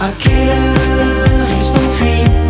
À quelle heure il s'enfuit